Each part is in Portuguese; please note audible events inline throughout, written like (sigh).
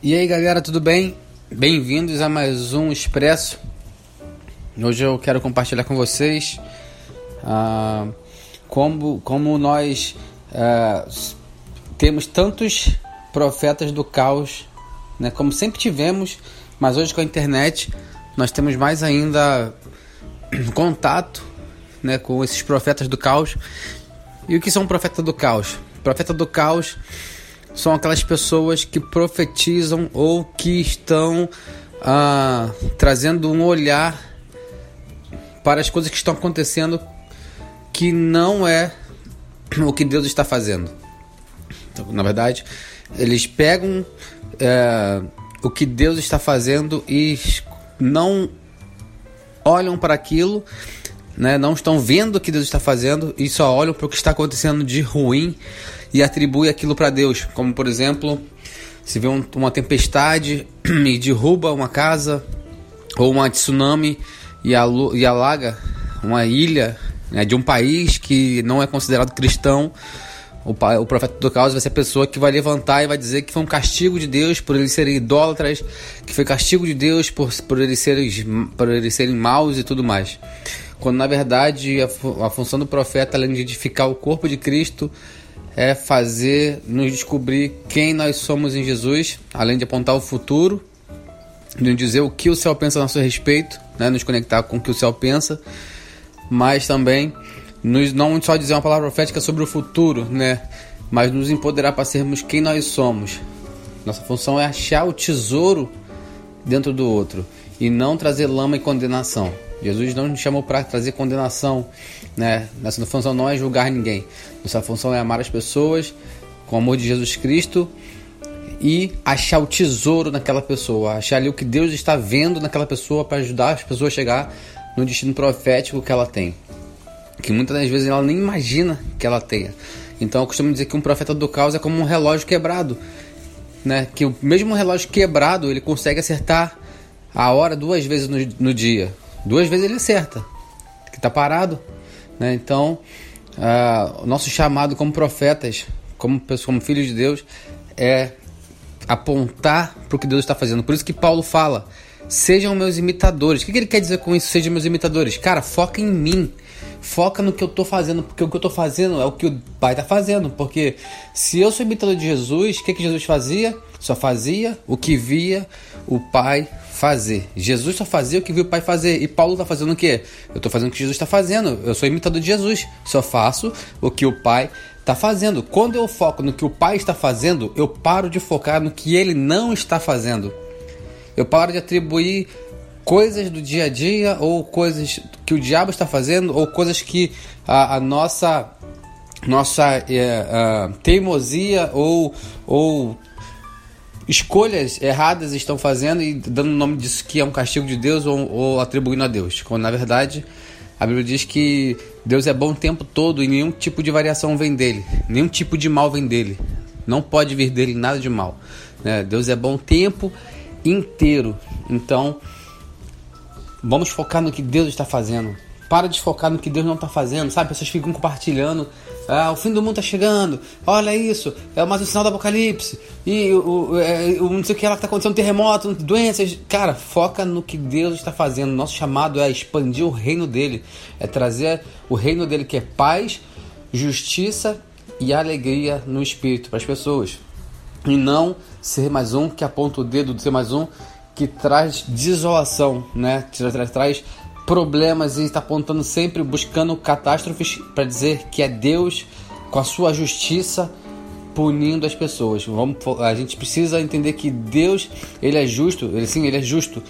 E aí galera, tudo bem? Bem-vindos a mais um Expresso. Hoje eu quero compartilhar com vocês uh, como, como nós uh, temos tantos profetas do caos, né? como sempre tivemos, mas hoje com a internet nós temos mais ainda (clears throat) contato né? com esses profetas do caos. E o que são profetas do caos? Profeta do caos são aquelas pessoas que profetizam ou que estão ah, trazendo um olhar para as coisas que estão acontecendo que não é o que Deus está fazendo. Então, na verdade, eles pegam é, o que Deus está fazendo e não olham para aquilo, né, não estão vendo o que Deus está fazendo e só olham para o que está acontecendo de ruim e atribui aquilo para Deus, como por exemplo, se vê um, uma tempestade (clears throat) e derruba uma casa ou uma tsunami e, alu, e alaga uma ilha né, de um país que não é considerado cristão, o, o profeta do caos vai ser a pessoa que vai levantar e vai dizer que foi um castigo de Deus por eles serem idólatras, que foi castigo de Deus por, por, eles, serem, por eles serem maus e tudo mais. Quando na verdade a, a função do profeta, além de edificar o corpo de Cristo, é fazer nos descobrir quem nós somos em Jesus, além de apontar o futuro, de dizer o que o céu pensa a nosso respeito, né, nos conectar com o que o céu pensa, mas também nos não só dizer uma palavra profética sobre o futuro, né, mas nos empoderar para sermos quem nós somos. Nossa função é achar o tesouro dentro do outro e não trazer lama e condenação. Jesus não nos chamou para trazer condenação, né? Nossa função não é julgar ninguém. Nossa função é amar as pessoas com o amor de Jesus Cristo e achar o tesouro naquela pessoa, achar ali o que Deus está vendo naquela pessoa para ajudar as pessoas a chegar no destino profético que ela tem, que muitas das vezes ela nem imagina que ela tenha. Então eu costumo dizer que um profeta do caos é como um relógio quebrado, né? Que o mesmo relógio quebrado ele consegue acertar a hora duas vezes no, no dia. Duas vezes ele acerta, que está parado. Né? Então, uh, o nosso chamado como profetas, como, como filhos de Deus, é apontar para o que Deus está fazendo. Por isso que Paulo fala: sejam meus imitadores. O que, que ele quer dizer com isso? Sejam meus imitadores. Cara, foca em mim. Foca no que eu estou fazendo, porque o que eu estou fazendo é o que o Pai está fazendo. Porque se eu sou imitador de Jesus, o que, que Jesus fazia? Só fazia o que via o Pai fazer. Jesus só fazia o que viu o Pai fazer. E Paulo está fazendo o quê? Eu estou fazendo o que Jesus está fazendo. Eu sou imitador de Jesus. Só faço o que o Pai está fazendo. Quando eu foco no que o Pai está fazendo, eu paro de focar no que ele não está fazendo. Eu paro de atribuir coisas do dia a dia ou coisas que o diabo está fazendo ou coisas que a, a nossa nossa é, teimosia ou, ou escolhas erradas estão fazendo e dando o nome disso que é um castigo de Deus ou, ou atribuindo a Deus. Quando na verdade a Bíblia diz que Deus é bom o tempo todo e nenhum tipo de variação vem dele, nenhum tipo de mal vem dele. Não pode vir dele nada de mal. Né? Deus é bom o tempo inteiro. Então, vamos focar no que Deus está fazendo. Para de focar no que Deus não está fazendo, sabe? Pessoas ficam compartilhando. Ah, o fim do mundo está chegando. Olha isso. É mais um sinal do apocalipse. E o, o, é, o não sei o que lá está acontecendo, terremoto, doenças. Cara, foca no que Deus está fazendo. Nosso chamado é expandir o reino dele. É trazer o reino dele que é paz, justiça e alegria no espírito para as pessoas. E não ser mais um que aponta o dedo de ser mais um que traz desolação, né? Traz, traz problemas e está apontando sempre, buscando catástrofes para dizer que é Deus com a sua justiça punindo as pessoas. Vamos, a gente precisa entender que Deus ele é justo, ele sim, ele é justo,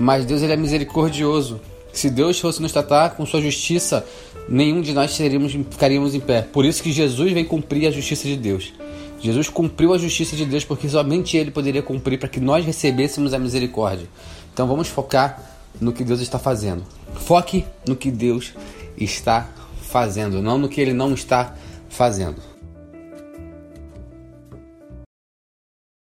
mas Deus ele é misericordioso. Se Deus fosse nos tratar com sua justiça, nenhum de nós seríamos, ficaríamos em pé. Por isso que Jesus vem cumprir a justiça de Deus. Jesus cumpriu a justiça de Deus porque somente Ele poderia cumprir para que nós recebêssemos a misericórdia. Então vamos focar no que Deus está fazendo. Foque no que Deus está fazendo, não no que Ele não está fazendo.